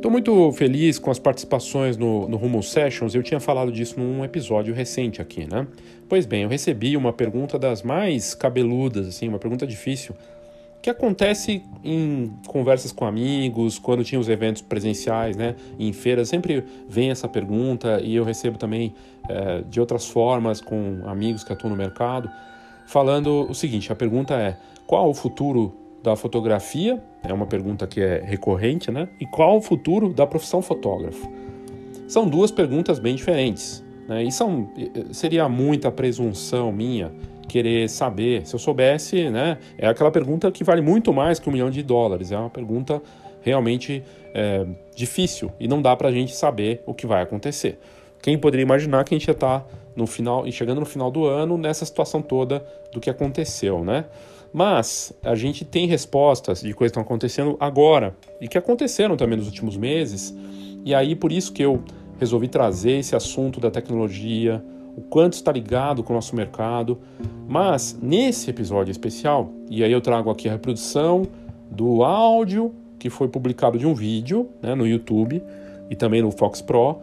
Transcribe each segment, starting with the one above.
Estou muito feliz com as participações no, no Rumo Sessions. Eu tinha falado disso num episódio recente aqui, né? Pois bem, eu recebi uma pergunta das mais cabeludas, assim, uma pergunta difícil, que acontece em conversas com amigos, quando tinha os eventos presenciais, né? Em feiras, sempre vem essa pergunta e eu recebo também é, de outras formas com amigos que atuam no mercado, falando o seguinte: a pergunta é qual o futuro da fotografia? É uma pergunta que é recorrente, né? E qual o futuro da profissão fotógrafo? São duas perguntas bem diferentes, né? E são, seria muita presunção minha querer saber. Se eu soubesse, né? É aquela pergunta que vale muito mais que um milhão de dólares. É uma pergunta realmente é, difícil e não dá para a gente saber o que vai acontecer. Quem poderia imaginar que a gente ia estar tá no final chegando no final do ano nessa situação toda do que aconteceu, né? Mas a gente tem respostas de coisas que estão acontecendo agora e que aconteceram também nos últimos meses. E aí por isso que eu resolvi trazer esse assunto da tecnologia, o quanto está ligado com o nosso mercado. Mas nesse episódio especial, e aí eu trago aqui a reprodução do áudio que foi publicado de um vídeo né, no YouTube e também no Fox Pro,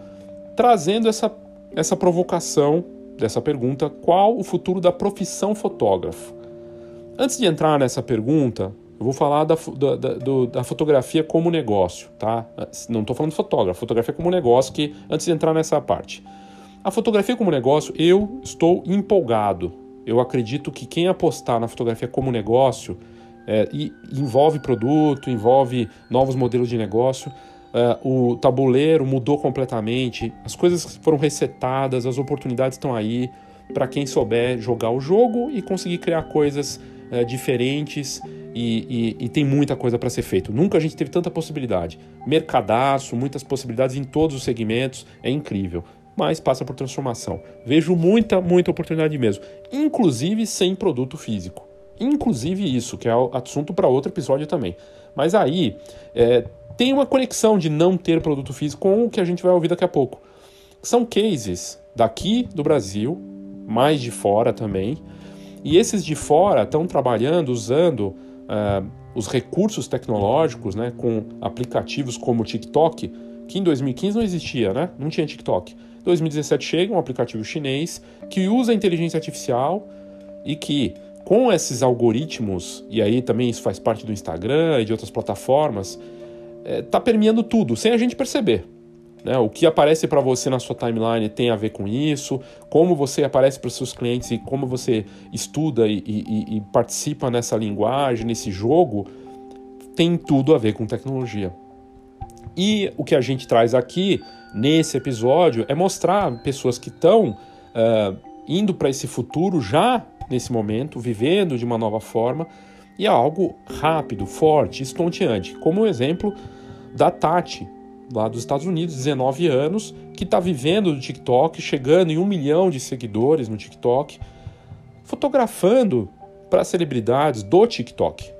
trazendo essa, essa provocação dessa pergunta: qual o futuro da profissão fotógrafo? Antes de entrar nessa pergunta, eu vou falar da, da, da, da fotografia como negócio, tá? Não estou falando fotógrafo, fotografia como negócio, que antes de entrar nessa parte. A fotografia como negócio, eu estou empolgado. Eu acredito que quem apostar na fotografia como negócio é, envolve produto, envolve novos modelos de negócio. É, o tabuleiro mudou completamente, as coisas foram resetadas, as oportunidades estão aí para quem souber jogar o jogo e conseguir criar coisas é, diferentes e, e, e, tem muita coisa para ser feito. Nunca a gente teve tanta possibilidade. Mercadaço, muitas possibilidades em todos os segmentos, é incrível. Mas passa por transformação. Vejo muita, muita oportunidade mesmo. Inclusive sem produto físico. Inclusive isso, que é assunto para outro episódio também. Mas aí é, tem uma conexão de não ter produto físico com o que a gente vai ouvir daqui a pouco. São cases daqui do Brasil, mais de fora também, e esses de fora estão trabalhando usando uh, os recursos tecnológicos, né, com aplicativos como o TikTok, que em 2015 não existia, né? Não tinha TikTok. Em 2017 chega um aplicativo chinês que usa inteligência artificial e que com esses algoritmos, e aí também isso faz parte do Instagram e de outras plataformas, está eh, permeando tudo, sem a gente perceber. Né? O que aparece para você na sua timeline tem a ver com isso, como você aparece para os seus clientes e como você estuda e, e, e participa nessa linguagem, nesse jogo, tem tudo a ver com tecnologia. E o que a gente traz aqui nesse episódio é mostrar pessoas que estão uh, eh, indo para esse futuro já nesse momento, vivendo de uma nova forma, e é algo rápido, forte, estonteante. Como o exemplo da Tati, lá dos Estados Unidos, 19 anos, que está vivendo do TikTok, chegando em um milhão de seguidores no TikTok, fotografando para celebridades do TikTok.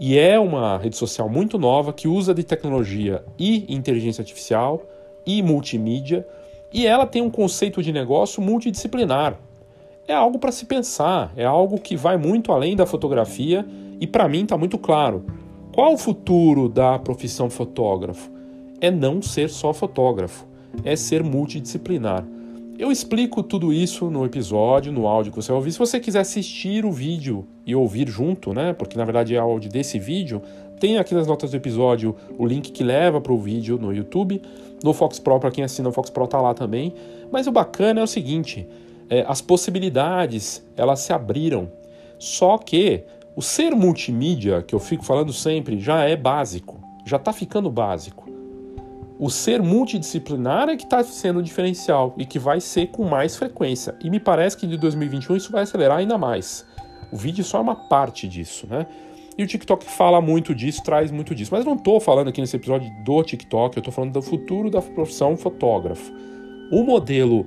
E é uma rede social muito nova que usa de tecnologia e inteligência artificial e multimídia, e ela tem um conceito de negócio multidisciplinar. É algo para se pensar, é algo que vai muito além da fotografia e para mim está muito claro. Qual o futuro da profissão fotógrafo? É não ser só fotógrafo, é ser multidisciplinar. Eu explico tudo isso no episódio, no áudio que você vai ouvir. Se você quiser assistir o vídeo e ouvir junto, né? Porque na verdade é áudio desse vídeo, tem aqui nas notas do episódio o link que leva para o vídeo no YouTube. No Fox Pro, para quem assina o Fox Pro, tá lá também. Mas o bacana é o seguinte: é, as possibilidades elas se abriram. Só que o ser multimídia, que eu fico falando sempre, já é básico, já está ficando básico. O ser multidisciplinar é que está sendo o diferencial e que vai ser com mais frequência. E me parece que de 2021 isso vai acelerar ainda mais. O vídeo só é uma parte disso, né? E o TikTok fala muito disso, traz muito disso. Mas não estou falando aqui nesse episódio do TikTok, eu estou falando do futuro da profissão fotógrafo. O modelo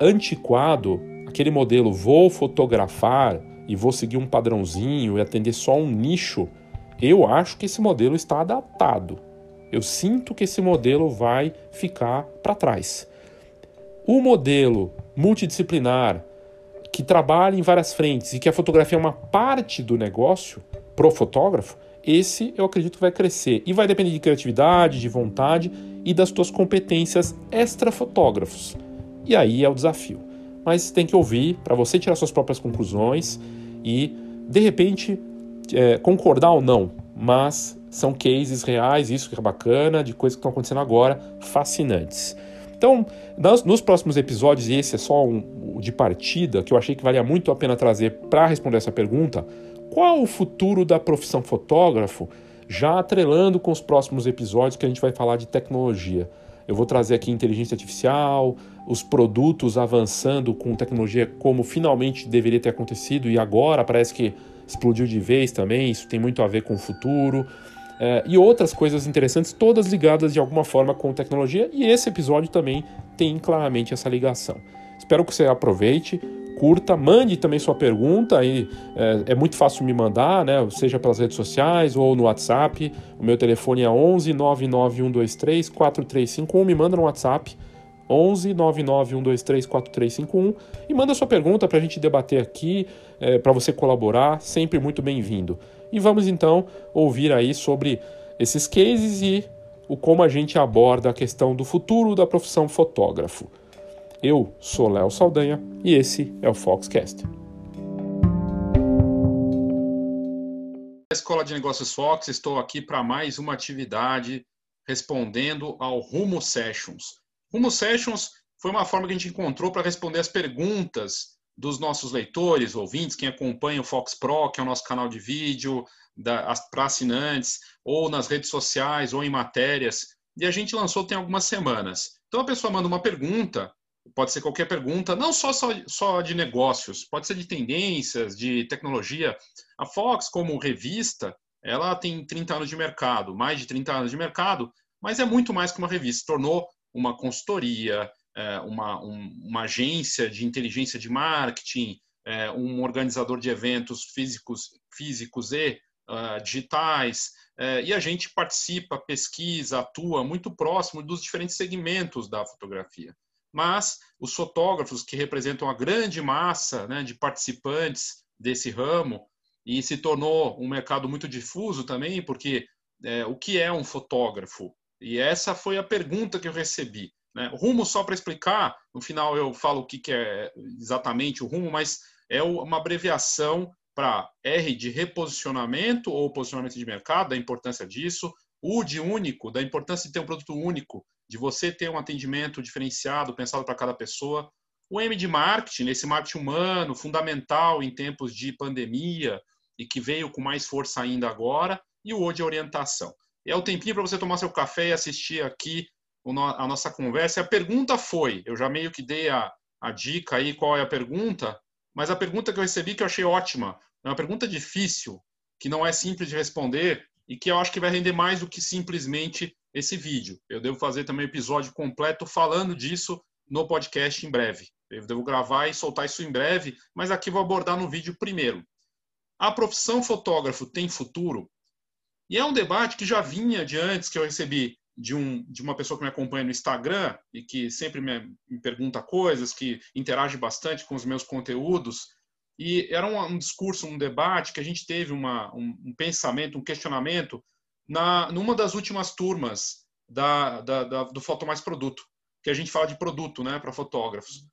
antiquado, aquele modelo vou fotografar e vou seguir um padrãozinho e atender só um nicho, eu acho que esse modelo está adaptado. Eu sinto que esse modelo vai ficar para trás. O modelo multidisciplinar que trabalha em várias frentes e que a fotografia é uma parte do negócio pro fotógrafo, esse eu acredito que vai crescer e vai depender de criatividade, de vontade e das tuas competências extra-fotógrafos. E aí é o desafio. Mas tem que ouvir para você tirar suas próprias conclusões e, de repente, é, concordar ou não, mas são cases reais, isso que é bacana, de coisas que estão acontecendo agora, fascinantes. Então, nos próximos episódios, e esse é só um de partida, que eu achei que valia muito a pena trazer para responder essa pergunta, qual o futuro da profissão fotógrafo, já atrelando com os próximos episódios que a gente vai falar de tecnologia. Eu vou trazer aqui inteligência artificial, os produtos avançando com tecnologia como finalmente deveria ter acontecido e agora parece que explodiu de vez também. Isso tem muito a ver com o futuro. É, e outras coisas interessantes, todas ligadas de alguma forma com tecnologia, e esse episódio também tem claramente essa ligação. Espero que você aproveite, curta, mande também sua pergunta, aí é, é, muito fácil me mandar, né, seja pelas redes sociais ou no WhatsApp. O meu telefone é 11 99123 4351, me manda no WhatsApp. 11 99123 4351 e manda sua pergunta para a gente debater aqui, é, para você colaborar, sempre muito bem-vindo. E vamos então ouvir aí sobre esses cases e o como a gente aborda a questão do futuro da profissão fotógrafo. Eu sou Léo Saldanha e esse é o Foxcast. Escola de Negócios Fox, estou aqui para mais uma atividade respondendo ao Rumo Sessions. Rumo Sessions foi uma forma que a gente encontrou para responder as perguntas dos nossos leitores, ouvintes, quem acompanha o Fox Pro, que é o nosso canal de vídeo, para assinantes, ou nas redes sociais, ou em matérias. E a gente lançou tem algumas semanas. Então a pessoa manda uma pergunta, pode ser qualquer pergunta, não só, só, só de negócios, pode ser de tendências, de tecnologia. A Fox, como revista, ela tem 30 anos de mercado, mais de 30 anos de mercado, mas é muito mais que uma revista. Tornou uma consultoria, é, uma, uma agência de inteligência de marketing, é, um organizador de eventos físicos, físicos e uh, digitais, é, e a gente participa, pesquisa, atua muito próximo dos diferentes segmentos da fotografia. Mas os fotógrafos, que representam a grande massa né, de participantes desse ramo, e se tornou um mercado muito difuso também, porque é, o que é um fotógrafo? E essa foi a pergunta que eu recebi. Né? Rumo, só para explicar, no final eu falo o que, que é exatamente o rumo, mas é uma abreviação para R de reposicionamento ou posicionamento de mercado, da importância disso, U de único, da importância de ter um produto único, de você ter um atendimento diferenciado, pensado para cada pessoa. O M de marketing, esse marketing humano, fundamental em tempos de pandemia e que veio com mais força ainda agora. E o O de orientação. É o tempinho para você tomar seu café e assistir aqui a nossa conversa. A pergunta foi, eu já meio que dei a, a dica aí qual é a pergunta, mas a pergunta que eu recebi que eu achei ótima, é uma pergunta difícil, que não é simples de responder e que eu acho que vai render mais do que simplesmente esse vídeo. Eu devo fazer também um episódio completo falando disso no podcast em breve. Eu devo gravar e soltar isso em breve, mas aqui vou abordar no vídeo primeiro. A profissão fotógrafo tem futuro? E é um debate que já vinha de antes, que eu recebi de, um, de uma pessoa que me acompanha no Instagram e que sempre me, me pergunta coisas, que interage bastante com os meus conteúdos. E era um, um discurso, um debate que a gente teve uma, um, um pensamento, um questionamento na numa das últimas turmas da, da, da, do Foto Mais Produto, que a gente fala de produto né, para fotógrafos.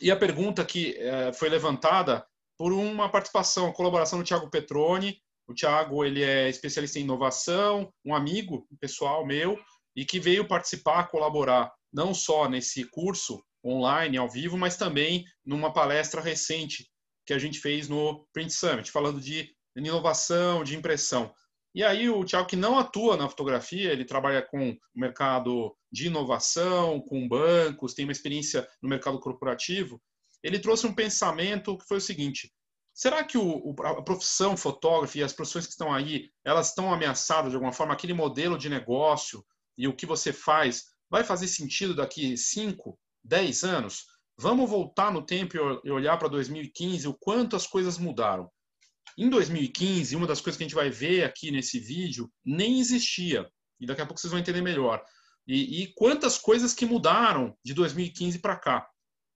E a pergunta que é, foi levantada por uma participação, colaboração do Tiago Petroni, o Thiago ele é especialista em inovação, um amigo pessoal meu e que veio participar, colaborar não só nesse curso online ao vivo, mas também numa palestra recente que a gente fez no Print Summit, falando de inovação, de impressão. E aí o Thiago que não atua na fotografia, ele trabalha com o mercado de inovação, com bancos, tem uma experiência no mercado corporativo, ele trouxe um pensamento que foi o seguinte: Será que o, a profissão fotógrafo e as profissões que estão aí, elas estão ameaçadas de alguma forma? Aquele modelo de negócio e o que você faz vai fazer sentido daqui 5, 10 anos? Vamos voltar no tempo e olhar para 2015, o quanto as coisas mudaram. Em 2015, uma das coisas que a gente vai ver aqui nesse vídeo nem existia. E daqui a pouco vocês vão entender melhor. E, e quantas coisas que mudaram de 2015 para cá,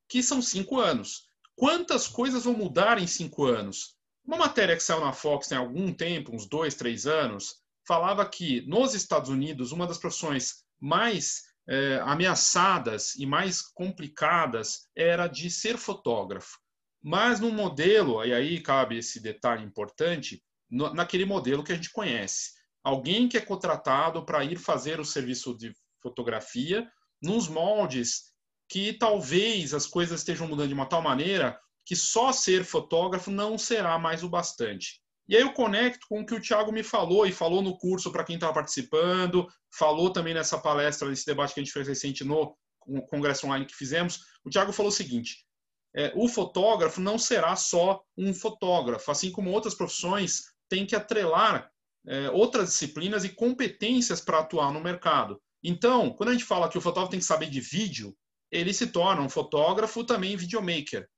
que são cinco anos. Quantas coisas vão mudar em cinco anos? Uma matéria que saiu na Fox tem algum tempo, uns dois, três anos, falava que nos Estados Unidos uma das profissões mais é, ameaçadas e mais complicadas era de ser fotógrafo. Mas no modelo, e aí cabe esse detalhe importante, no, naquele modelo que a gente conhece. Alguém que é contratado para ir fazer o serviço de fotografia nos moldes que talvez as coisas estejam mudando de uma tal maneira que só ser fotógrafo não será mais o bastante. E aí eu conecto com o que o Thiago me falou, e falou no curso para quem estava participando, falou também nessa palestra, nesse debate que a gente fez recente no congresso online que fizemos. O Thiago falou o seguinte: é, o fotógrafo não será só um fotógrafo, assim como outras profissões têm que atrelar é, outras disciplinas e competências para atuar no mercado. Então, quando a gente fala que o fotógrafo tem que saber de vídeo, ele se torna um fotógrafo também videomaker.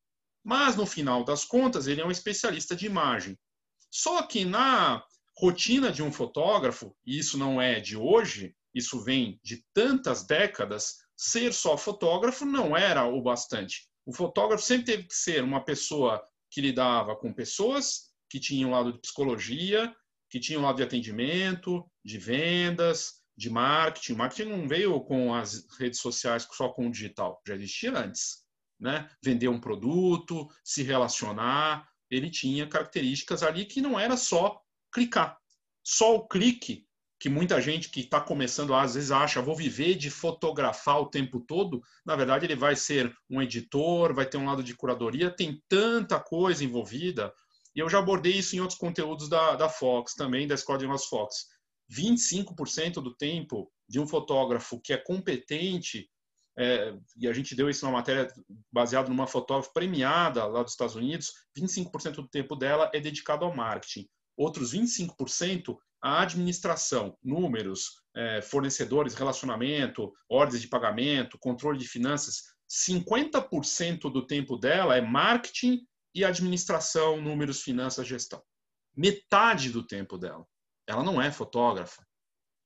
Mas, no final das contas, ele é um especialista de imagem. Só que na rotina de um fotógrafo, e isso não é de hoje, isso vem de tantas décadas, ser só fotógrafo não era o bastante. O fotógrafo sempre teve que ser uma pessoa que lidava com pessoas, que tinham um lado de psicologia, que tinham um lado de atendimento, de vendas, de marketing. O marketing não veio com as redes sociais só com o digital, já existia antes. Né? Vender um produto, se relacionar, ele tinha características ali que não era só clicar. Só o clique, que muita gente que está começando às vezes acha, vou viver de fotografar o tempo todo, na verdade ele vai ser um editor, vai ter um lado de curadoria, tem tanta coisa envolvida, e eu já abordei isso em outros conteúdos da, da Fox também, da Escola de Negócios Fox. 25% do tempo de um fotógrafo que é competente é, e a gente deu isso numa matéria baseada numa fotógrafa premiada lá dos Estados Unidos, 25% do tempo dela é dedicado ao marketing. Outros 25% à administração, números, é, fornecedores, relacionamento, ordens de pagamento, controle de finanças. 50% do tempo dela é marketing e administração, números, finanças, gestão. Metade do tempo dela. Ela não é fotógrafa.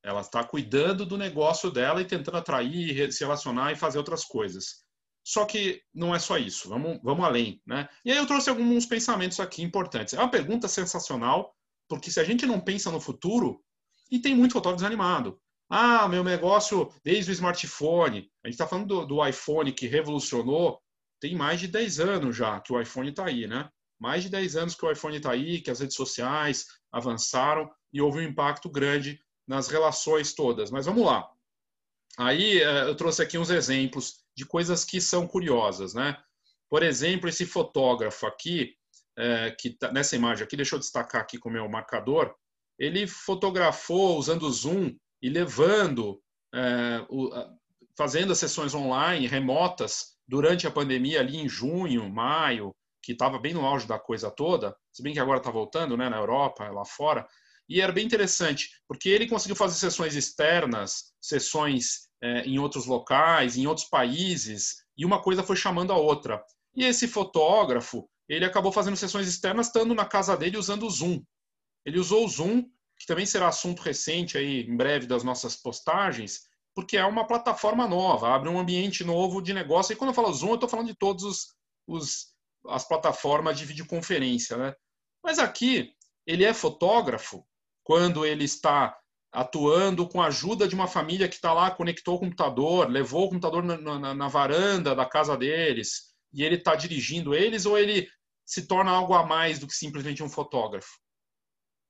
Ela está cuidando do negócio dela e tentando atrair, se relacionar e fazer outras coisas. Só que não é só isso, vamos, vamos além. Né? E aí eu trouxe alguns pensamentos aqui importantes. É uma pergunta sensacional, porque se a gente não pensa no futuro, e tem muito fotógrafo desanimado. Ah, meu negócio desde o smartphone. A gente está falando do, do, iPhone que revolucionou, tem mais de 10 anos já que o iPhone está aí, né? Mais de 10 anos que o iPhone está aí, que as redes sociais avançaram e houve um impacto grande nas relações todas. Mas vamos lá. Aí eh, eu trouxe aqui uns exemplos de coisas que são curiosas, né? Por exemplo, esse fotógrafo aqui, é, que tá nessa imagem aqui, deixa eu destacar aqui com o meu marcador, ele fotografou usando o Zoom e levando, o, fazendo as sessões online, remotas, durante a pandemia ali em junho, maio, que estava bem no auge da coisa toda, se bem que agora está voltando, né, na Europa, lá fora, e era bem interessante, porque ele conseguiu fazer sessões externas, sessões é, em outros locais, em outros países, e uma coisa foi chamando a outra. E esse fotógrafo, ele acabou fazendo sessões externas estando na casa dele usando o Zoom. Ele usou o Zoom, que também será assunto recente aí em breve das nossas postagens, porque é uma plataforma nova, abre um ambiente novo de negócio. E quando eu falo Zoom, eu estou falando de todas os, os, as plataformas de videoconferência, né? Mas aqui ele é fotógrafo quando ele está atuando com a ajuda de uma família que está lá, conectou o computador, levou o computador na, na, na varanda da casa deles, e ele está dirigindo eles, ou ele se torna algo a mais do que simplesmente um fotógrafo?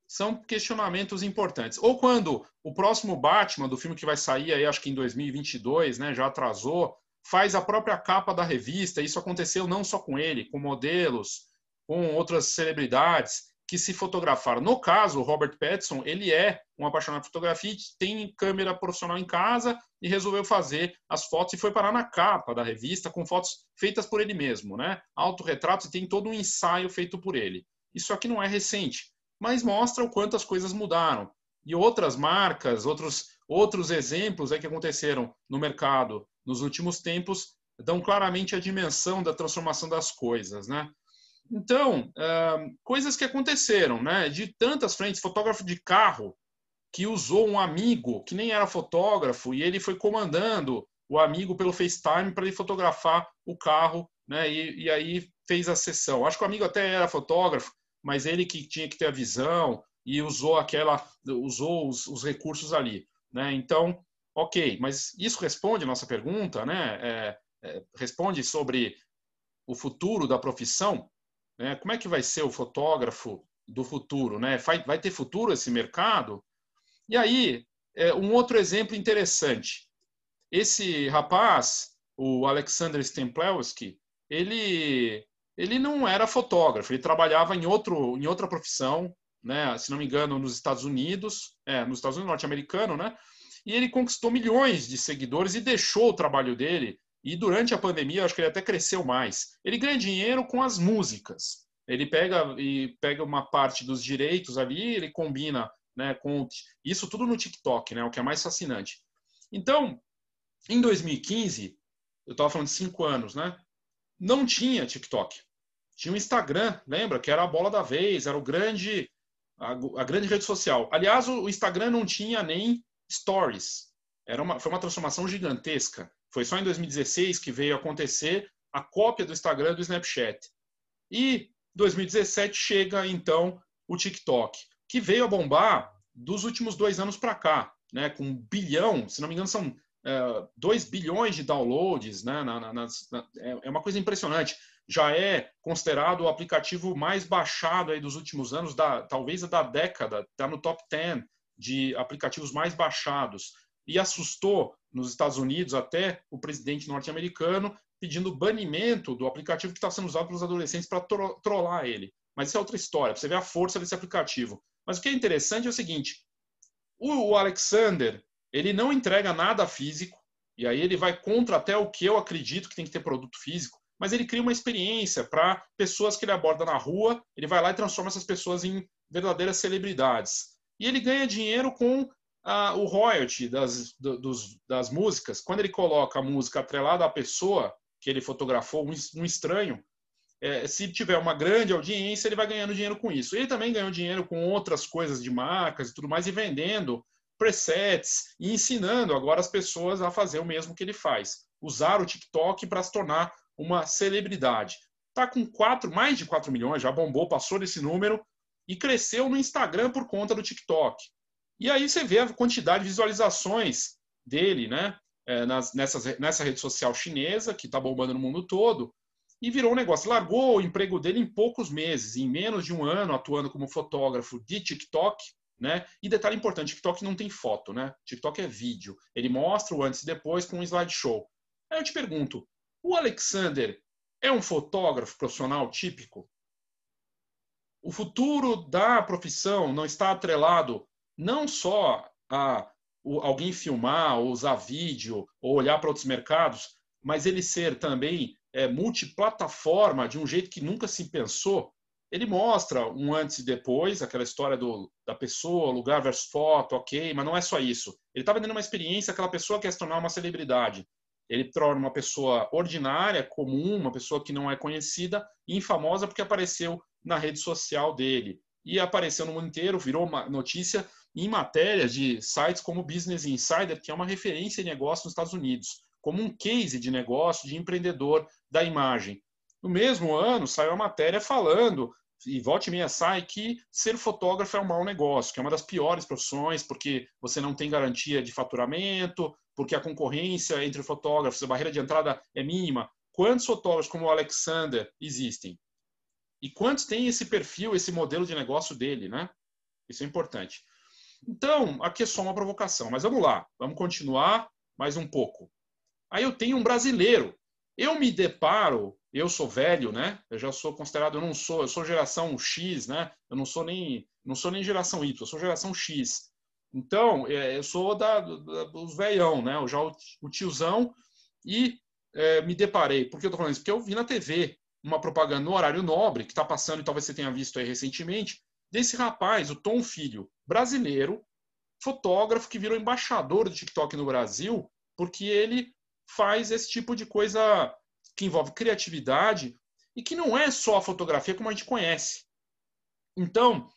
São questionamentos importantes. Ou quando o próximo Batman, do filme que vai sair aí, acho que em 2022, né, já atrasou, faz a própria capa da revista, isso aconteceu não só com ele, com modelos, com outras celebridades, que se fotografaram. No caso, o Robert Pattinson, ele é um apaixonado por fotografia, tem câmera profissional em casa e resolveu fazer as fotos e foi parar na capa da revista com fotos feitas por ele mesmo, né? Autorretratos e tem todo um ensaio feito por ele. Isso aqui não é recente, mas mostra o quanto as coisas mudaram. E outras marcas, outros, outros exemplos é que aconteceram no mercado nos últimos tempos dão claramente a dimensão da transformação das coisas, né? Então, uh, coisas que aconteceram, né? De tantas frentes, fotógrafo de carro que usou um amigo que nem era fotógrafo e ele foi comandando o amigo pelo FaceTime para ele fotografar o carro, né? E, e, aí fez a sessão. Acho que o amigo até era fotógrafo, mas ele que tinha que ter a visão e usou aquela, usou os, os recursos ali, né? Então, ok, mas isso responde a nossa pergunta, né? É, é, responde sobre o futuro da profissão, né? Como é que vai ser o fotógrafo do futuro, né? Vai, vai ter futuro esse mercado? E aí, é, um outro exemplo interessante. Esse rapaz, o Alexander Stemplewski, ele ele não era fotógrafo, ele trabalhava em outro em outra profissão, né? Se não me engano, nos Estados Unidos, é, nos Estados Unidos norte-americano, né? E ele conquistou milhões de seguidores e deixou o trabalho dele. E durante a pandemia, acho que ele até cresceu mais. Ele ganha dinheiro com as músicas. Ele pega e pega uma parte dos direitos ali, ele combina, né, com isso tudo no TikTok, né? O que é mais fascinante. Então, em 2015, eu estava falando de cinco anos, né? Não tinha TikTok. Tinha o Instagram, lembra? Que era a bola da vez, era o grande, a, a grande rede social. Aliás, o, Instagram não tinha nem stories. Era uma, foi uma transformação gigantesca. Foi só em 2016 que veio acontecer a cópia do Instagram do Snapchat. E 2017 chega então o TikTok, que veio a bombar dos últimos dois anos para cá, né? Com um bilhão, se não me engano, são 2 é, bilhões de downloads, né? Na, na, na, é, é uma coisa impressionante. Já é considerado o aplicativo mais baixado aí dos últimos anos, da, talvez da década, está no top 10 de aplicativos mais baixados. E assustou nos Estados Unidos até o presidente norte-americano pedindo banimento do aplicativo que está sendo usado pelos adolescentes para tro trollar ele. Mas isso é outra história, você ver a força desse aplicativo. Mas o que é interessante é o seguinte: o Alexander ele não entrega nada físico, e aí ele vai contra até o que eu acredito que tem que ter produto físico, mas ele cria uma experiência para pessoas que ele aborda na rua, ele vai lá e transforma essas pessoas em verdadeiras celebridades. E ele ganha dinheiro com o royalty das, do, dos, das músicas. Quando ele coloca a música atrelada à pessoa que ele fotografou, um, um estranho, é, se tiver uma grande audiência, ele vai ganhando dinheiro com isso. Ele também ganhou dinheiro com outras coisas de marcas e tudo mais, e vendendo presets e ensinando agora as pessoas a fazer o mesmo que ele faz, usar o TikTok para se tornar uma celebridade. Está com quatro, mais de 4 milhões, já bombou, passou desse número e cresceu no Instagram por conta do TikTok. E aí você vê a quantidade de visualizações dele, né? É, nas, nessas, nessa rede social chinesa, que está bombando no mundo todo, e virou um negócio. Largou o emprego dele em poucos meses, em menos de um ano, atuando como fotógrafo de TikTok, né? E detalhe importante, TikTok não tem foto, né? TikTok é vídeo. Ele mostra o antes e depois com um slideshow. Aí eu te pergunto, o Alexander é um fotógrafo profissional típico? O futuro da profissão não está atrelado não só a alguém filmar, ou usar vídeo, ou olhar para outros mercados, mas ele ser também é, multiplataforma de um jeito que nunca se pensou ele mostra um antes e depois, aquela história do, da pessoa, lugar versus foto, ok, mas não é só isso. Ele está vendendo uma experiência, aquela pessoa quer se tornar uma celebridade. Ele torna uma pessoa ordinária, comum, uma pessoa que não é conhecida, infamosa porque apareceu na rede social dele. E apareceu no mundo inteiro, virou uma notícia em matérias de sites como Business Insider, que é uma referência em negócio nos Estados Unidos, como um case de negócio de empreendedor da imagem. No mesmo ano, saiu a matéria falando e volte e meia sai que ser fotógrafo é um mau negócio, que é uma das piores profissões, porque você não tem garantia de faturamento, porque a concorrência entre fotógrafos, a barreira de entrada é mínima. Quantos fotógrafos como o Alexander existem? E quantos têm esse perfil, esse modelo de negócio dele, né? Isso é importante. Então, aqui é só uma provocação, mas vamos lá, vamos continuar mais um pouco. Aí eu tenho um brasileiro. Eu me deparo eu sou velho, né? Eu já sou considerado, eu não sou, eu sou geração X, né? Eu não sou nem, não sou nem geração Y, eu sou geração X. Então, é, eu sou da, da, dos velhão, né? Eu já o tiozão e é, me deparei. Por que eu tô falando isso? Porque eu vi na TV uma propaganda no horário nobre, que está passando, e talvez você tenha visto aí recentemente, desse rapaz, o Tom Filho, brasileiro, fotógrafo que virou embaixador do TikTok no Brasil, porque ele faz esse tipo de coisa que envolve criatividade e que não é só a fotografia como a gente conhece. Então,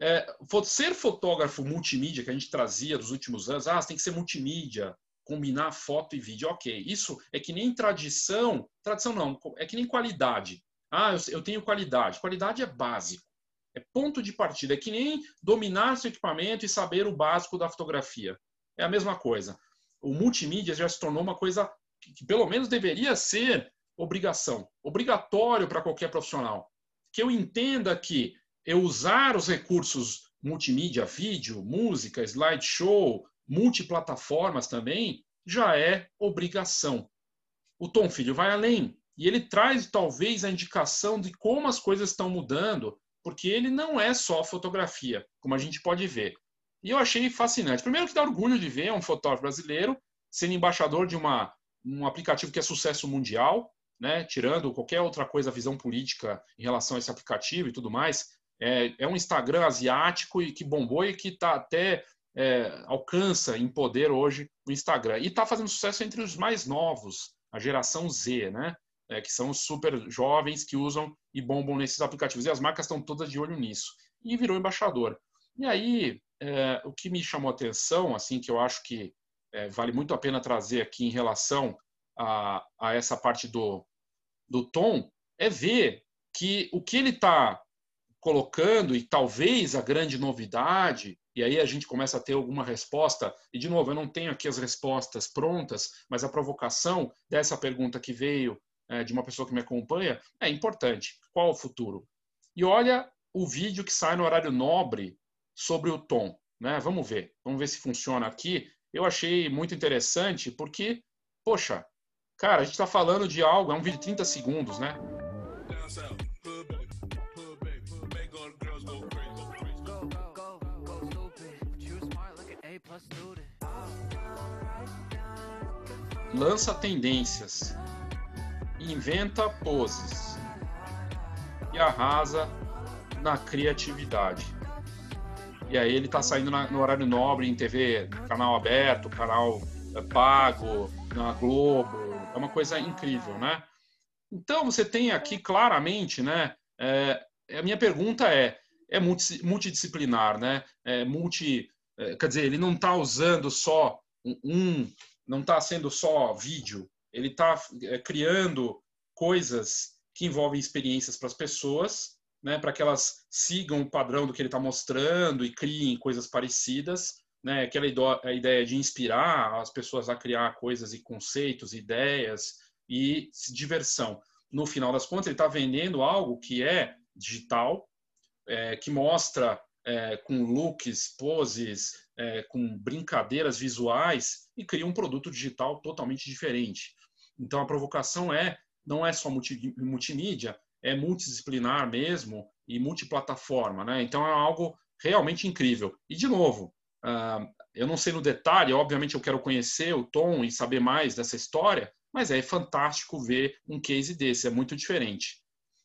é, ser fotógrafo multimídia que a gente trazia dos últimos anos, ah, tem que ser multimídia, combinar foto e vídeo, ok. Isso é que nem tradição, tradição não, é que nem qualidade. Ah, eu, eu tenho qualidade. Qualidade é básico. É ponto de partida. É que nem dominar seu equipamento e saber o básico da fotografia. É a mesma coisa. O multimídia já se tornou uma coisa que, pelo menos deveria ser obrigação, obrigatório para qualquer profissional. Que eu entenda que eu usar os recursos multimídia, vídeo, música, slideshow, multiplataformas também, já é obrigação. O Tom Filho vai além e ele traz talvez a indicação de como as coisas estão mudando, porque ele não é só fotografia, como a gente pode ver. E eu achei fascinante. Primeiro que dá orgulho de ver um fotógrafo brasileiro sendo embaixador de uma, um aplicativo que é sucesso mundial, né? tirando qualquer outra coisa, visão política em relação a esse aplicativo e tudo mais. É, é um Instagram asiático e que bombou e que está até é, alcança em poder hoje o Instagram. E está fazendo sucesso entre os mais novos, a geração Z, né? É, que são super jovens que usam e bombam nesses aplicativos. E as marcas estão todas de olho nisso. E virou embaixador. E aí, é, o que me chamou a atenção, assim, que eu acho que é, vale muito a pena trazer aqui em relação a, a essa parte do, do tom, é ver que o que ele está colocando, e talvez a grande novidade, e aí a gente começa a ter alguma resposta, e de novo, eu não tenho aqui as respostas prontas, mas a provocação dessa pergunta que veio é, de uma pessoa que me acompanha é importante. Qual o futuro? E olha o vídeo que sai no horário nobre sobre o tom. Né? Vamos ver, vamos ver se funciona aqui. Eu achei muito interessante porque, poxa, cara, a gente está falando de algo, é um vídeo de 30 segundos, né? lança tendências, inventa poses e arrasa na criatividade. E aí ele está saindo no horário nobre em TV, canal aberto, canal eh, pago, na Globo, é uma coisa incrível, né? Então você tem aqui claramente, né? É, a minha pergunta é, é multidisciplinar, né? É multi, é, quer dizer, ele não está usando só um não está sendo só vídeo, ele está é, criando coisas que envolvem experiências para as pessoas, né, para que elas sigam o padrão do que ele está mostrando e criem coisas parecidas, né, aquela ideia de inspirar as pessoas a criar coisas e conceitos, ideias e diversão. No final das contas, ele está vendendo algo que é digital, é, que mostra é, com looks, poses, é, com brincadeiras visuais e cria um produto digital totalmente diferente. Então a provocação é não é só multi, multimídia, é multidisciplinar mesmo e multiplataforma, né? Então é algo realmente incrível. E de novo, uh, eu não sei no detalhe, obviamente eu quero conhecer o Tom e saber mais dessa história, mas é fantástico ver um case desse, é muito diferente.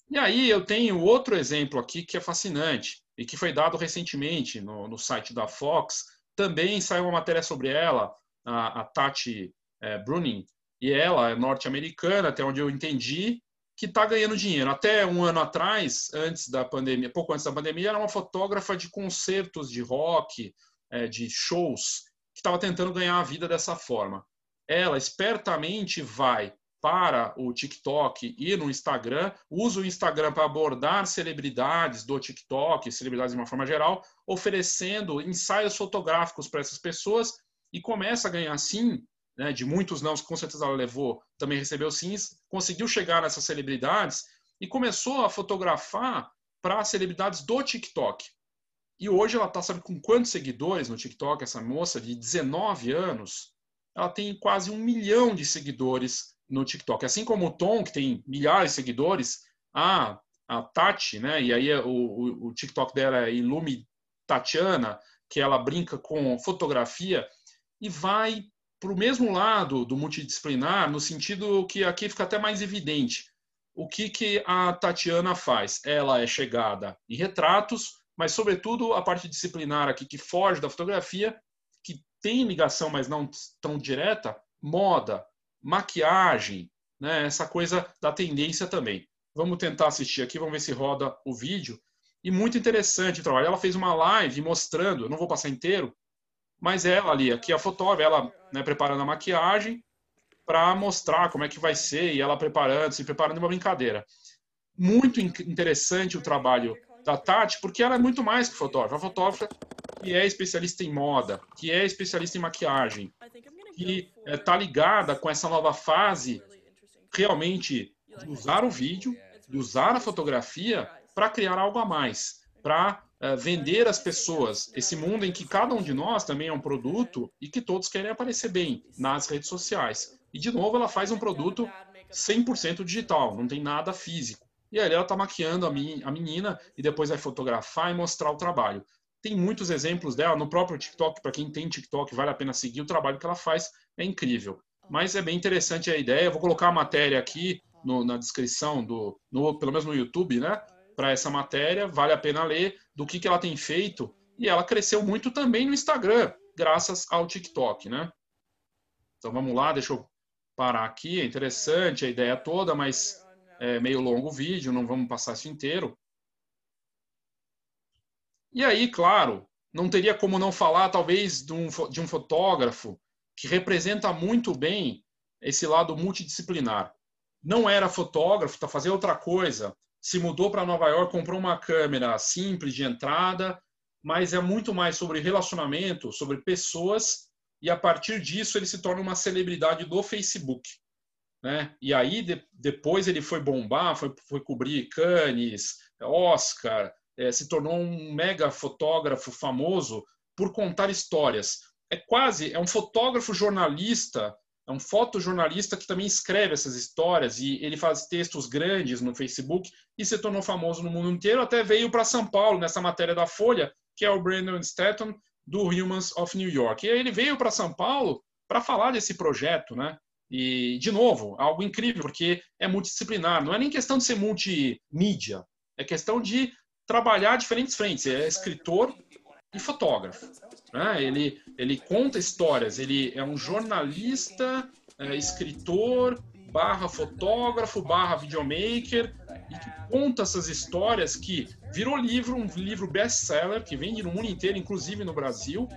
E aí eu tenho outro exemplo aqui que é fascinante e que foi dado recentemente no, no site da Fox. Também saiu uma matéria sobre ela, a, a Tati é, Bruning, e ela é norte-americana, até onde eu entendi, que está ganhando dinheiro. Até um ano atrás, antes da pandemia, pouco antes da pandemia, era uma fotógrafa de concertos de rock, é, de shows, que estava tentando ganhar a vida dessa forma. Ela espertamente vai para o TikTok e no Instagram, usa o Instagram para abordar celebridades do TikTok, celebridades de uma forma geral, oferecendo ensaios fotográficos para essas pessoas e começa a ganhar sim, né, de muitos não, com certeza ela levou, também recebeu sims, conseguiu chegar nessas celebridades e começou a fotografar para celebridades do TikTok. E hoje ela está, sabe com quantos seguidores no TikTok? Essa moça de 19 anos, ela tem quase um milhão de seguidores no TikTok. Assim como o Tom, que tem milhares de seguidores, a, a Tati, né? E aí o, o, o TikTok dela é Ilume Tatiana, que ela brinca com fotografia e vai para o mesmo lado do multidisciplinar, no sentido que aqui fica até mais evidente. O que, que a Tatiana faz? Ela é chegada em retratos, mas, sobretudo, a parte disciplinar aqui, que foge da fotografia, que tem ligação, mas não tão direta, moda, maquiagem, né? essa coisa da tendência também. Vamos tentar assistir aqui, vamos ver se roda o vídeo. E muito interessante o trabalho. Ela fez uma live mostrando, eu não vou passar inteiro, mas ela ali, aqui a fotógrafa, ela né, preparando a maquiagem para mostrar como é que vai ser e ela preparando, se preparando uma brincadeira. Muito interessante o trabalho da Tati, porque ela é muito mais que fotógrafa. A fotógrafa que é especialista em moda, que é especialista em maquiagem, que está é, ligada com essa nova fase realmente de usar o vídeo, de usar a fotografia para criar algo a mais, para vender às pessoas esse mundo em que cada um de nós também é um produto e que todos querem aparecer bem nas redes sociais. E, de novo, ela faz um produto 100% digital, não tem nada físico. E aí ela está maquiando a, a menina e depois vai fotografar e mostrar o trabalho. Tem muitos exemplos dela no próprio TikTok, para quem tem TikTok, vale a pena seguir o trabalho que ela faz, é incrível. Mas é bem interessante a ideia. Eu vou colocar a matéria aqui no, na descrição, do, no, pelo menos no YouTube, né? Para essa matéria, vale a pena ler do que, que ela tem feito. E ela cresceu muito também no Instagram, graças ao TikTok, né? Então vamos lá, deixa eu parar aqui. É interessante a ideia toda, mas é meio longo o vídeo, não vamos passar isso inteiro. E aí, claro, não teria como não falar, talvez, de um, de um fotógrafo que representa muito bem esse lado multidisciplinar. Não era fotógrafo, está fazendo outra coisa, se mudou para Nova York, comprou uma câmera simples de entrada, mas é muito mais sobre relacionamento, sobre pessoas, e a partir disso ele se torna uma celebridade do Facebook. Né? E aí de, depois ele foi bombar, foi, foi cobrir Cannes, Oscar, é, se tornou um mega fotógrafo famoso por contar histórias. É quase, é um fotógrafo jornalista, é um fotojornalista que também escreve essas histórias e ele faz textos grandes no Facebook e se tornou famoso no mundo inteiro, até veio para São Paulo nessa matéria da Folha, que é o Brandon Stanton do Humans of New York. E ele veio para São Paulo para falar desse projeto, né? E, de novo, algo incrível, porque é multidisciplinar. Não é nem questão de ser multimídia, é questão de trabalhar diferentes frentes. É escritor e fotógrafo. Né? Ele, ele conta histórias, ele é um jornalista, é, escritor, barra fotógrafo, barra videomaker, e que conta essas histórias que virou livro, um livro best-seller, que vende no mundo inteiro, inclusive no Brasil,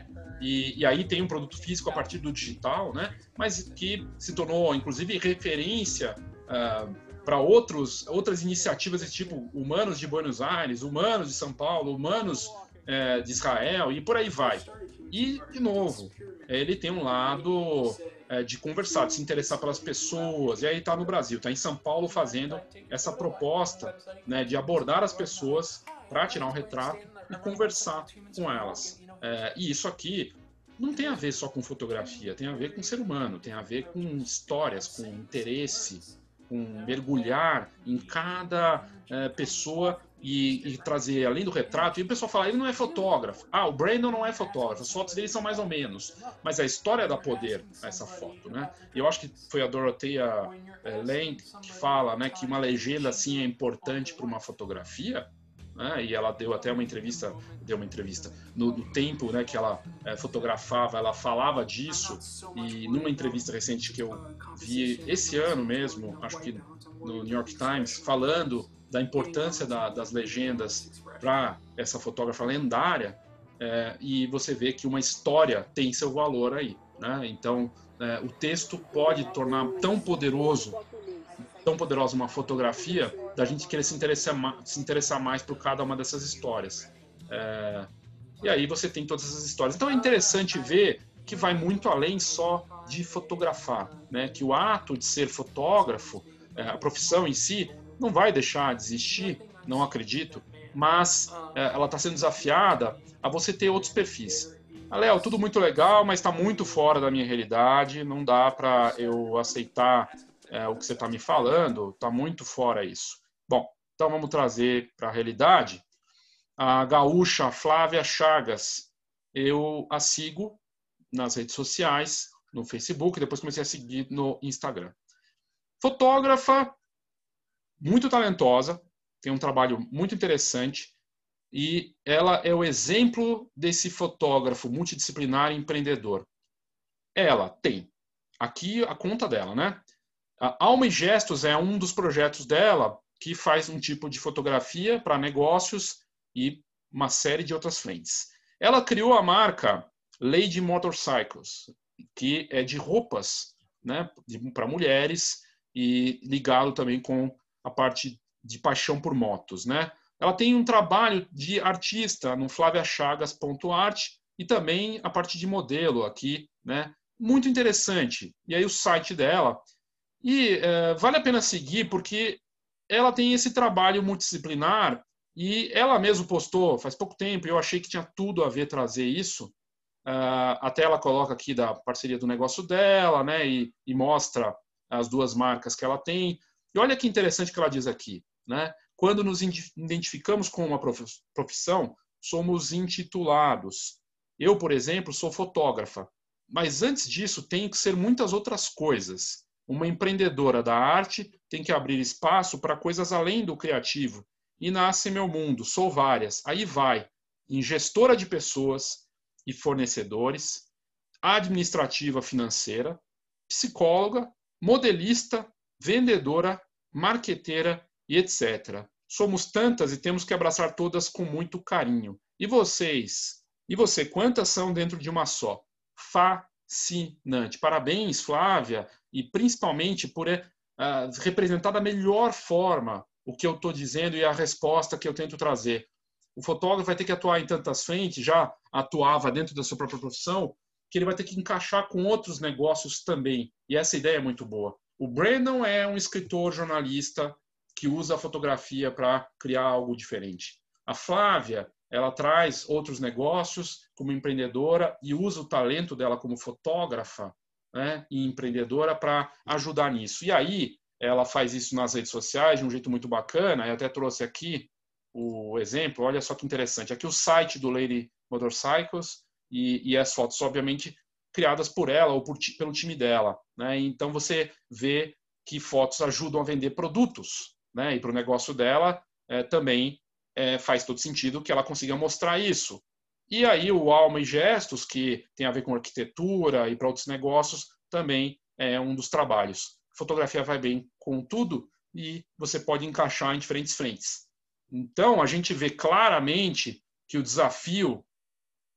e, e, aí tem um produto físico a partir do digital, né? mas que se tornou, inclusive, referência uh, para outros outras iniciativas desse tipo, Humanos de Buenos Aires, Humanos de São Paulo, Humanos é, de Israel e por aí vai. E, de novo, ele tem um lado é, de conversar, de se interessar pelas pessoas, e aí está no Brasil, está em São Paulo fazendo essa proposta né, de abordar as pessoas para tirar um retrato e conversar com elas. É, e isso aqui não tem a ver só com fotografia, tem a ver com ser humano, tem a ver com histórias, com interesse, com mergulhar em cada é, pessoa e, e, trazer, além do retrato, e o pessoal fala, ele não é fotógrafo. Ah, o Brandon não é fotógrafo, as fotos dele são mais ou menos. Mas a história dá poder a essa foto, né? E eu acho que foi a Dorothea é, Lane que fala né, que uma legenda assim é importante para uma fotografia, né? e ela deu até uma entrevista, deu uma entrevista no, no tempo, né, que ela é, fotografava, ela falava disso e numa entrevista recente que eu vi esse ano mesmo, acho que no New York Times, falando da importância da, das legendas para essa fotógrafa lendária, é, e você vê que uma história tem seu valor aí, né? Então, é, o texto pode tornar tão poderoso tão poderosa uma fotografia da gente querer se interessar, se interessar mais por cada uma dessas histórias. É, e aí você tem todas essas histórias. Então é interessante ver que vai muito além só de fotografar, né? Que o ato de ser fotógrafo, é, a profissão em si, não vai deixar de existir, não acredito, mas é, ela está sendo desafiada a você ter outros perfis. Ah, Léo, tudo muito legal, mas está muito fora da minha realidade, não dá para eu aceitar é, o que você está me falando, está muito fora isso. Bom, então vamos trazer para a realidade. A gaúcha Flávia Chagas, eu a sigo nas redes sociais, no Facebook, depois comecei a seguir no Instagram. Fotógrafa, muito talentosa, tem um trabalho muito interessante e ela é o exemplo desse fotógrafo multidisciplinar e empreendedor. Ela tem aqui a conta dela, né? A Alma e Gestos é um dos projetos dela que faz um tipo de fotografia para negócios e uma série de outras frentes. Ela criou a marca Lady Motorcycles, que é de roupas né, para mulheres e ligado também com a parte de paixão por motos. Né? ela tem um trabalho de artista no flaviachagas.art e também a parte de modelo aqui, né? Muito interessante. E aí o site dela. E é, vale a pena seguir porque ela tem esse trabalho multidisciplinar e ela mesma postou faz pouco tempo. Eu achei que tinha tudo a ver trazer isso. Uh, até ela coloca aqui da parceria do negócio dela, né? E, e mostra as duas marcas que ela tem. E olha que interessante que ela diz aqui, né? Quando nos identificamos com uma profissão, somos intitulados. Eu, por exemplo, sou fotógrafa, mas antes disso tenho que ser muitas outras coisas. Uma empreendedora da arte tem que abrir espaço para coisas além do criativo. E nasce meu mundo, sou várias. Aí vai, em gestora de pessoas e fornecedores, administrativa financeira, psicóloga, modelista, vendedora, marqueteira e etc. Somos tantas e temos que abraçar todas com muito carinho. E vocês? E você, quantas são dentro de uma só? Fascinante. Parabéns, Flávia, e principalmente por uh, representar da melhor forma o que eu estou dizendo e a resposta que eu tento trazer. O fotógrafo vai ter que atuar em tantas frentes, já atuava dentro da sua própria profissão, que ele vai ter que encaixar com outros negócios também. E essa ideia é muito boa. O Brandon é um escritor, jornalista, que usa a fotografia para criar algo diferente. A Flávia, ela traz outros negócios como empreendedora e usa o talento dela como fotógrafa né, e empreendedora para ajudar nisso. E aí, ela faz isso nas redes sociais de um jeito muito bacana. Eu até trouxe aqui o exemplo. Olha só que interessante. Aqui o site do Lady Motorcycles e, e as fotos, obviamente, criadas por ela ou por, pelo time dela. Né? Então você vê que fotos ajudam a vender produtos né? E para o negócio dela é, também é, faz todo sentido que ela consiga mostrar isso. E aí o Alma e Gestos, que tem a ver com arquitetura e para outros negócios, também é um dos trabalhos. fotografia vai bem com tudo e você pode encaixar em diferentes frentes. Então, a gente vê claramente que o desafio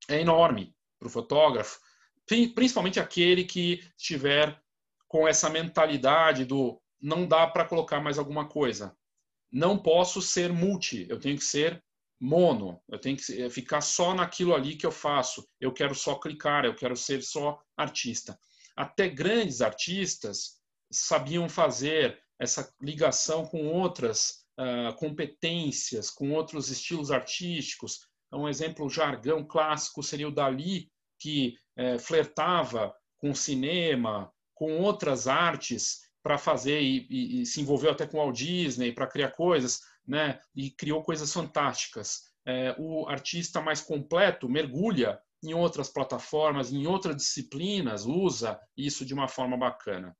é enorme para o fotógrafo, principalmente aquele que estiver com essa mentalidade do não dá para colocar mais alguma coisa. Não posso ser multi, eu tenho que ser mono, eu tenho que ficar só naquilo ali que eu faço. Eu quero só clicar, eu quero ser só artista. Até grandes artistas sabiam fazer essa ligação com outras uh, competências, com outros estilos artísticos. Um exemplo jargão clássico seria o Dali, que uh, flertava com cinema, com outras artes para fazer e, e, e, se envolveu até com Walt Disney para criar coisas, né? E criou coisas fantásticas. É, o artista mais completo mergulha em outras plataformas, em outras disciplinas, usa isso de uma forma bacana.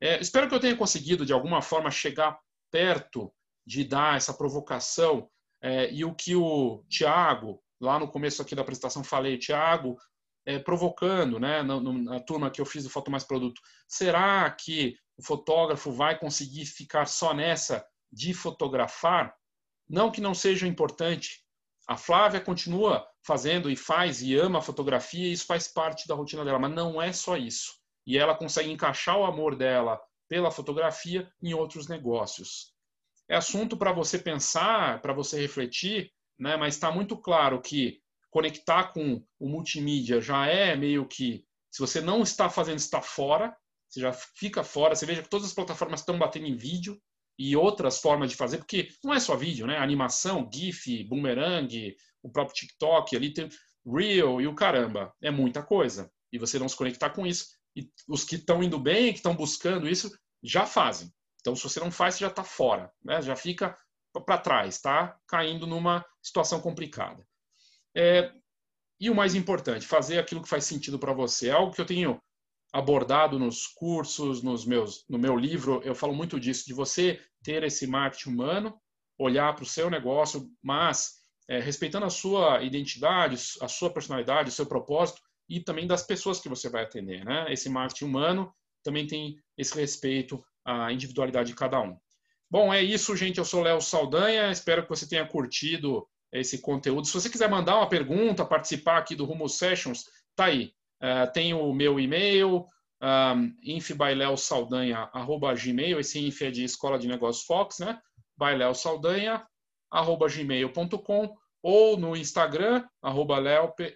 É, espero que eu tenha conseguido de alguma forma chegar perto de dar essa provocação é, e o que o Tiago lá no começo aqui da apresentação falei, Tiago é, provocando, né, na, na, turma que eu fiz do Foto Mais Produto, será que o fotógrafo vai conseguir ficar só nessa de fotografar? Não que não seja importante. A Flávia continua fazendo e faz e ama a fotografia, e isso faz parte da rotina dela, mas não é só isso. E ela consegue encaixar o amor dela pela fotografia em outros negócios. É assunto para você pensar, para você refletir, né? mas está muito claro que conectar com o multimídia já é meio que, se você não está fazendo, está fora, você já fica fora. Você veja que todas as plataformas estão batendo em vídeo e outras formas de fazer, porque não é só vídeo, né? Animação, GIF, Boomerang, o próprio TikTok, ali tem Reel e o caramba. É muita coisa. E você não se conectar com isso. E os que estão indo bem, que estão buscando isso, já fazem. Então, se você não faz, você já está fora, né? já fica para trás, tá? Caindo numa situação complicada. É, e o mais importante, fazer aquilo que faz sentido para você. É algo que eu tenho abordado nos cursos, nos meus, no meu livro, eu falo muito disso, de você ter esse marketing humano, olhar para o seu negócio, mas é, respeitando a sua identidade, a sua personalidade, o seu propósito e também das pessoas que você vai atender. Né? Esse marketing humano também tem esse respeito à individualidade de cada um. Bom, é isso, gente. Eu sou Léo Saldanha. Espero que você tenha curtido esse conteúdo. Se você quiser mandar uma pergunta, participar aqui do Rumo Sessions, tá aí. Uh, tem o meu e-mail, um, infbaileosaldanha.gmail, esse inf é de Escola de Negócios Fox, né? Bailéo Saldanha, gmail.com ou no Instagram, arroba leops,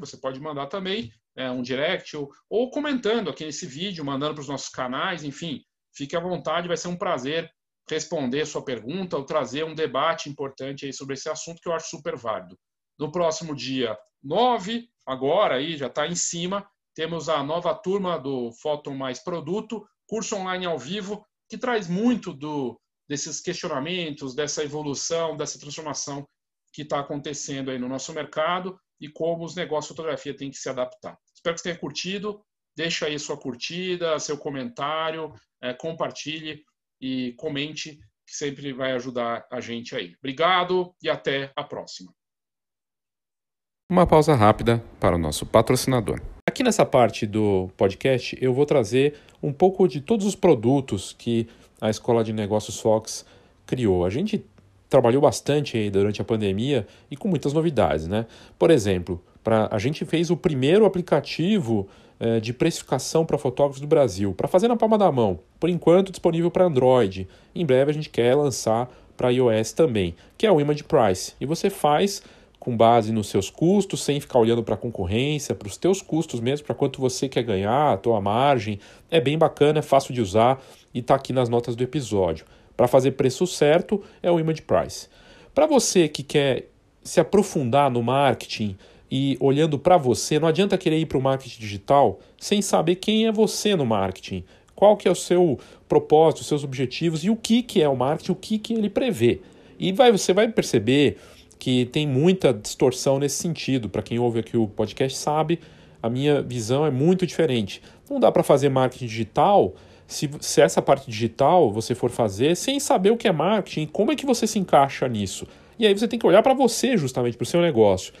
você pode mandar também é, um direct ou, ou comentando aqui nesse vídeo, mandando para os nossos canais, enfim, fique à vontade, vai ser um prazer responder sua pergunta ou trazer um debate importante aí sobre esse assunto que eu acho super válido. No próximo dia 9, agora aí já está em cima, temos a nova turma do Foto Mais Produto, curso online ao vivo, que traz muito do, desses questionamentos, dessa evolução, dessa transformação que está acontecendo aí no nosso mercado e como os negócios de fotografia têm que se adaptar. Espero que você tenha curtido. Deixa aí sua curtida, seu comentário, é, compartilhe e comente, que sempre vai ajudar a gente aí. Obrigado e até a próxima. Uma pausa rápida para o nosso patrocinador. Aqui nessa parte do podcast eu vou trazer um pouco de todos os produtos que a Escola de Negócios Fox criou. A gente trabalhou bastante aí durante a pandemia e com muitas novidades, né? Por exemplo, pra, a gente fez o primeiro aplicativo de precificação para fotógrafos do Brasil, para fazer na palma da mão, por enquanto disponível para Android. Em breve a gente quer lançar para iOS também, que é o Image Price. E você faz com base nos seus custos, sem ficar olhando para a concorrência, para os teus custos mesmo, para quanto você quer ganhar, a tua margem. É bem bacana, é fácil de usar e está aqui nas notas do episódio. Para fazer preço certo é o Image Price. Para você que quer se aprofundar no marketing e olhando para você, não adianta querer ir para o marketing digital sem saber quem é você no marketing, qual que é o seu propósito, seus objetivos e o que, que é o marketing, o que, que ele prevê. E vai, você vai perceber que tem muita distorção nesse sentido. Para quem ouve aqui o podcast sabe, a minha visão é muito diferente. Não dá para fazer marketing digital se, se essa parte digital você for fazer sem saber o que é marketing, como é que você se encaixa nisso. E aí você tem que olhar para você, justamente, para o seu negócio.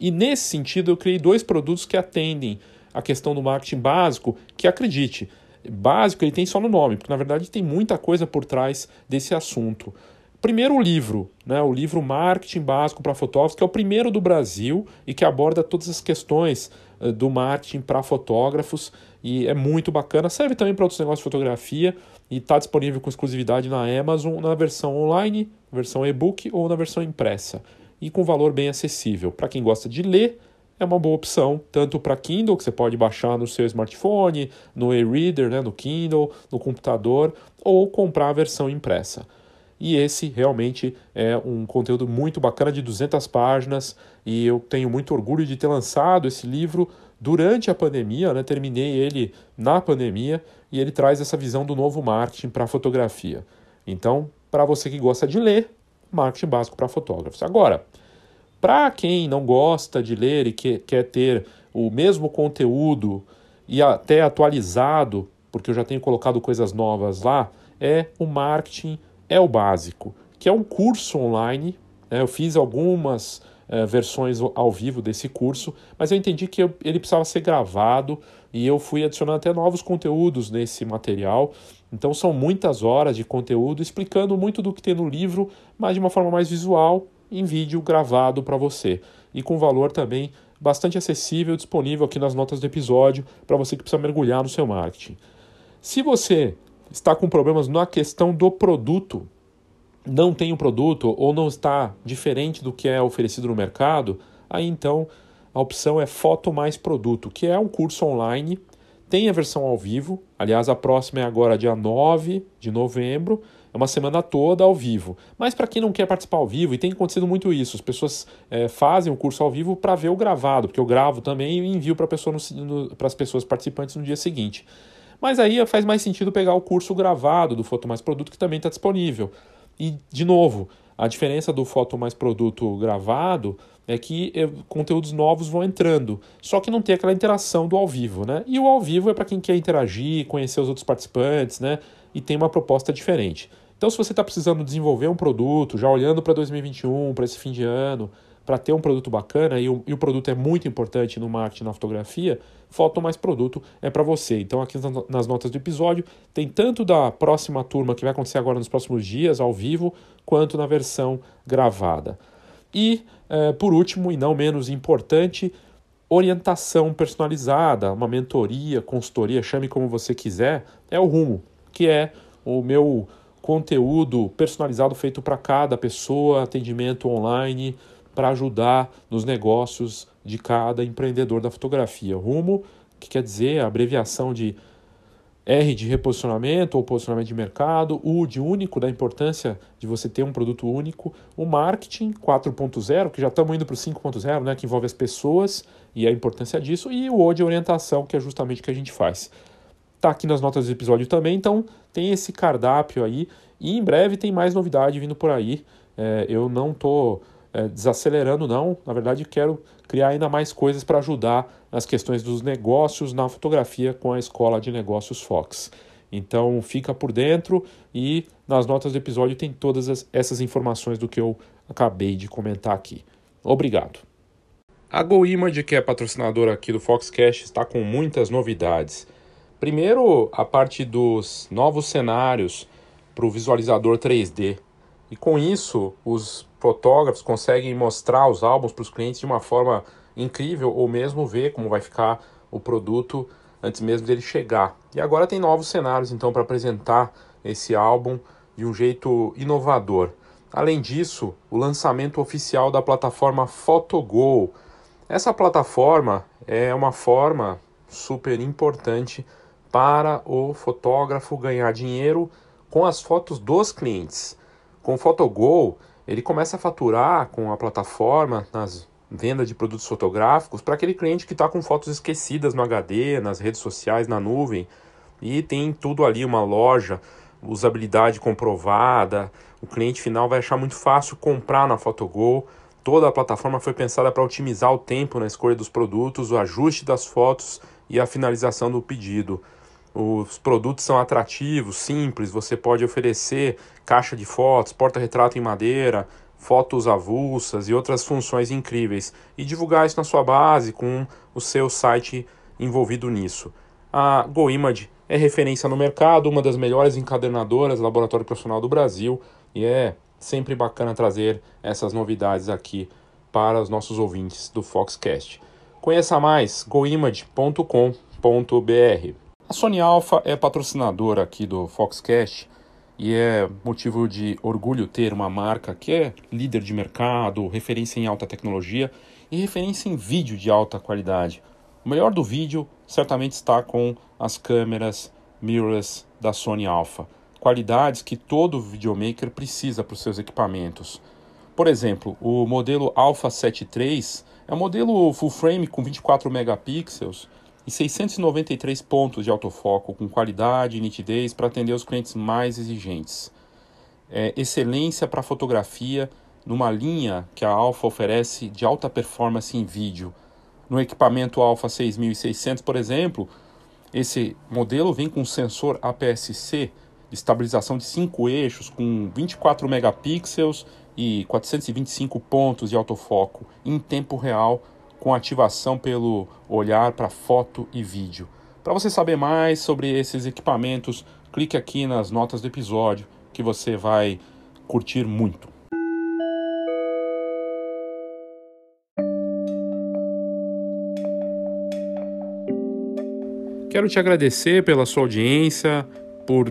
E nesse sentido, eu criei dois produtos que atendem a questão do marketing básico, que acredite, básico ele tem só no nome, porque na verdade tem muita coisa por trás desse assunto. Primeiro o livro, né, o livro Marketing Básico para Fotógrafos, que é o primeiro do Brasil e que aborda todas as questões uh, do marketing para fotógrafos e é muito bacana. Serve também para outros negócios de fotografia e está disponível com exclusividade na Amazon na versão online, versão e-book ou na versão impressa e com valor bem acessível. Para quem gosta de ler, é uma boa opção, tanto para Kindle, que você pode baixar no seu smartphone, no e-reader, né, no Kindle, no computador, ou comprar a versão impressa. E esse realmente é um conteúdo muito bacana de 200 páginas e eu tenho muito orgulho de ter lançado esse livro durante a pandemia, né? terminei ele na pandemia e ele traz essa visão do novo marketing para a fotografia. Então, para você que gosta de ler, marketing básico para fotógrafos. Agora, para quem não gosta de ler e que, quer ter o mesmo conteúdo e até atualizado, porque eu já tenho colocado coisas novas lá, é o marketing é o básico, que é um curso online. Né? Eu fiz algumas uh, versões ao vivo desse curso, mas eu entendi que eu, ele precisava ser gravado e eu fui adicionando até novos conteúdos nesse material. Então são muitas horas de conteúdo explicando muito do que tem no livro, mas de uma forma mais visual, em vídeo gravado para você. E com valor também bastante acessível, disponível aqui nas notas do episódio para você que precisa mergulhar no seu marketing. Se você está com problemas na questão do produto, não tem um produto ou não está diferente do que é oferecido no mercado, aí então a opção é Foto Mais Produto, que é um curso online, tem a versão ao vivo, aliás, a próxima é agora dia 9 de novembro, é uma semana toda ao vivo. Mas para quem não quer participar ao vivo, e tem acontecido muito isso, as pessoas é, fazem o curso ao vivo para ver o gravado, porque eu gravo também e envio para pessoa as pessoas participantes no dia seguinte. Mas aí faz mais sentido pegar o curso gravado do Foto Mais Produto, que também está disponível. E, de novo, a diferença do Foto Mais Produto gravado é que eh, conteúdos novos vão entrando, só que não tem aquela interação do ao vivo, né? E o ao vivo é para quem quer interagir, conhecer os outros participantes, né? E tem uma proposta diferente. Então, se você está precisando desenvolver um produto, já olhando para 2021, para esse fim de ano, para ter um produto bacana, e o, e o, produto é muito importante no marketing na fotografia, Foto Mais Produto é para você. Então, aqui nas notas do episódio, tem tanto da próxima turma que vai acontecer agora nos próximos dias, ao vivo, quanto na versão gravada. E, por último, e não menos importante, orientação personalizada, uma mentoria, consultoria, chame como você quiser, é o Rumo, que é o meu conteúdo personalizado feito para cada pessoa, atendimento online para ajudar nos negócios de cada empreendedor da fotografia. Rumo, que quer dizer a abreviação de R de reposicionamento ou posicionamento de mercado, U de único, da importância de você ter um produto único, o marketing 4.0, que já estamos indo para o 5.0, né, que envolve as pessoas e a importância disso, e o O de orientação, que é justamente o que a gente faz. Está aqui nas notas do episódio também, então tem esse cardápio aí, e em breve tem mais novidade vindo por aí. É, eu não estou é, desacelerando, não, na verdade quero criar ainda mais coisas para ajudar nas questões dos negócios na fotografia com a Escola de Negócios Fox. Então fica por dentro e nas notas do episódio tem todas as, essas informações do que eu acabei de comentar aqui. Obrigado. A GoImage, que é patrocinadora aqui do Foxcast, está com muitas novidades. Primeiro, a parte dos novos cenários para o visualizador 3D. E com isso, os fotógrafos conseguem mostrar os álbuns para os clientes de uma forma incrível ou mesmo ver como vai ficar o produto antes mesmo dele chegar. E agora tem novos cenários então para apresentar esse álbum de um jeito inovador. Além disso, o lançamento oficial da plataforma PhotoGo. Essa plataforma é uma forma super importante para o fotógrafo ganhar dinheiro com as fotos dos clientes. Com o PhotoGo, ele começa a faturar com a plataforma nas vendas de produtos fotográficos para aquele cliente que está com fotos esquecidas no HD, nas redes sociais, na nuvem e tem tudo ali, uma loja, usabilidade comprovada. O cliente final vai achar muito fácil comprar na PhotoGo. Toda a plataforma foi pensada para otimizar o tempo na escolha dos produtos, o ajuste das fotos e a finalização do pedido. Os produtos são atrativos, simples, você pode oferecer caixa de fotos, porta-retrato em madeira, fotos avulsas e outras funções incríveis e divulgar isso na sua base com o seu site envolvido nisso. A GoImage é referência no mercado, uma das melhores encadernadoras laboratório profissional do Brasil e é sempre bacana trazer essas novidades aqui para os nossos ouvintes do Foxcast. Conheça mais goimage.com.br. A Sony Alpha é patrocinadora aqui do Foxcast e é motivo de orgulho ter uma marca que é líder de mercado, referência em alta tecnologia e referência em vídeo de alta qualidade. O melhor do vídeo certamente está com as câmeras mirrorless da Sony Alpha, qualidades que todo videomaker precisa para os seus equipamentos. Por exemplo, o modelo Alpha 7 III é um modelo full frame com 24 megapixels e 693 pontos de autofoco com qualidade e nitidez para atender os clientes mais exigentes. É, excelência para fotografia numa linha que a Alpha oferece de alta performance em vídeo. No equipamento Alpha 6600, por exemplo, esse modelo vem com sensor APS-C de estabilização de 5 eixos com 24 megapixels e 425 pontos de autofoco em tempo real com ativação pelo olhar para foto e vídeo. Para você saber mais sobre esses equipamentos, clique aqui nas notas do episódio que você vai curtir muito. Quero te agradecer pela sua audiência, por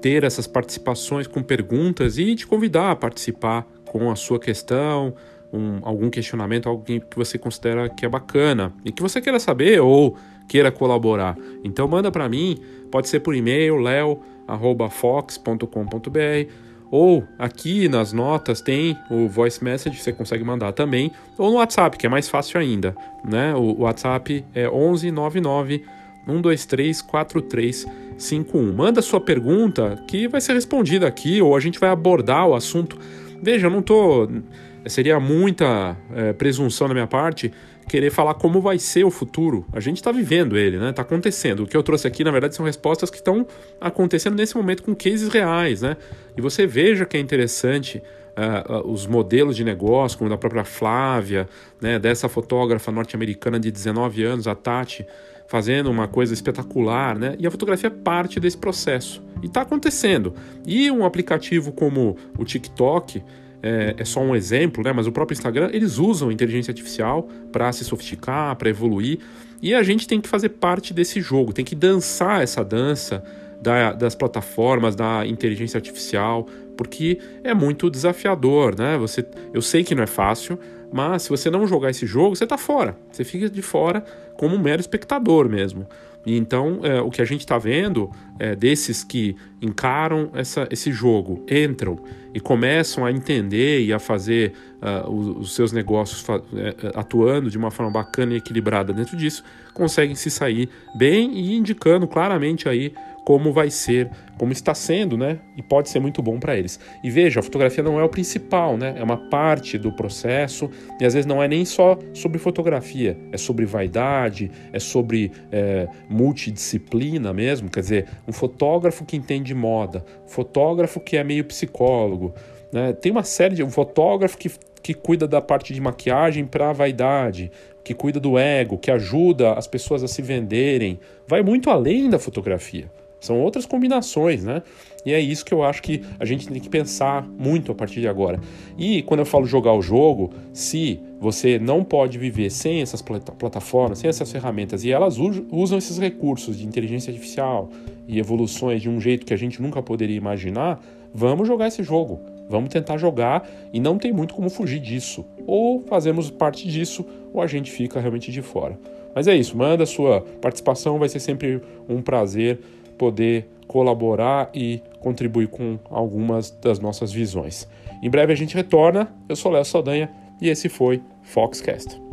ter essas participações com perguntas e te convidar a participar com a sua questão, um, algum questionamento, algo que você considera que é bacana e que você queira saber ou queira colaborar. Então manda para mim, pode ser por e-mail leo@fox.com.br ou aqui nas notas tem o voice message, você consegue mandar também, ou no WhatsApp, que é mais fácil ainda, né? O WhatsApp é 1199 123 4351. Manda sua pergunta que vai ser respondida aqui ou a gente vai abordar o assunto. Veja, eu não tô seria muita é, presunção da minha parte querer falar como vai ser o futuro. A gente está vivendo ele, né? Está acontecendo. O que eu trouxe aqui, na verdade, são respostas que estão acontecendo nesse momento com cases reais, né? E você veja que é interessante uh, os modelos de negócio, como da própria Flávia, né? Dessa fotógrafa norte-americana de 19 anos, a Tati, fazendo uma coisa espetacular, né? E a fotografia é parte desse processo. E está acontecendo. E um aplicativo como o TikTok é, é, só um exemplo, né? Mas o próprio Instagram, eles usam inteligência artificial para se sofisticar, para evoluir. E a gente tem que fazer parte desse jogo, tem que dançar essa dança da, das plataformas, da inteligência artificial, porque é muito desafiador, né? Você, eu sei que não é fácil, mas se você não jogar esse jogo, você está fora. Você fica de fora como um mero espectador mesmo. Então, é, o que a gente está vendo é, desses que encaram essa, esse jogo, entram e começam a entender e a fazer uh, os, os, seus negócios é, atuando de uma forma bacana e equilibrada dentro disso, conseguem se sair bem e indicando claramente aí como vai ser, como está sendo, né? E pode ser muito bom para eles. E veja, a fotografia não é o principal, né? É uma parte do processo e às vezes não é nem só sobre fotografia, é sobre vaidade, é sobre é, multidisciplina mesmo. Quer dizer, um fotógrafo que entende moda, fotógrafo que é meio psicólogo, né? Tem uma série de um fotógrafo que que cuida da parte de maquiagem para a vaidade, que cuida do ego, que ajuda as pessoas a se venderem, vai muito além da fotografia. São outras combinações, né? E é isso que eu acho que a gente tem que pensar muito a partir de agora. E quando eu falo jogar o jogo, se você não pode viver sem essas plataformas, sem essas ferramentas, e elas usam esses recursos de inteligência artificial e evoluções de um jeito que a gente nunca poderia imaginar, vamos jogar esse jogo. Vamos tentar jogar e não tem muito como fugir disso. Ou fazemos parte disso, ou a gente fica realmente de fora. Mas é isso, manda sua participação, vai ser sempre um prazer poder colaborar e contribuir com algumas das nossas visões. Em breve a gente retorna. Eu sou Léo Saldanha e esse foi Foxcast.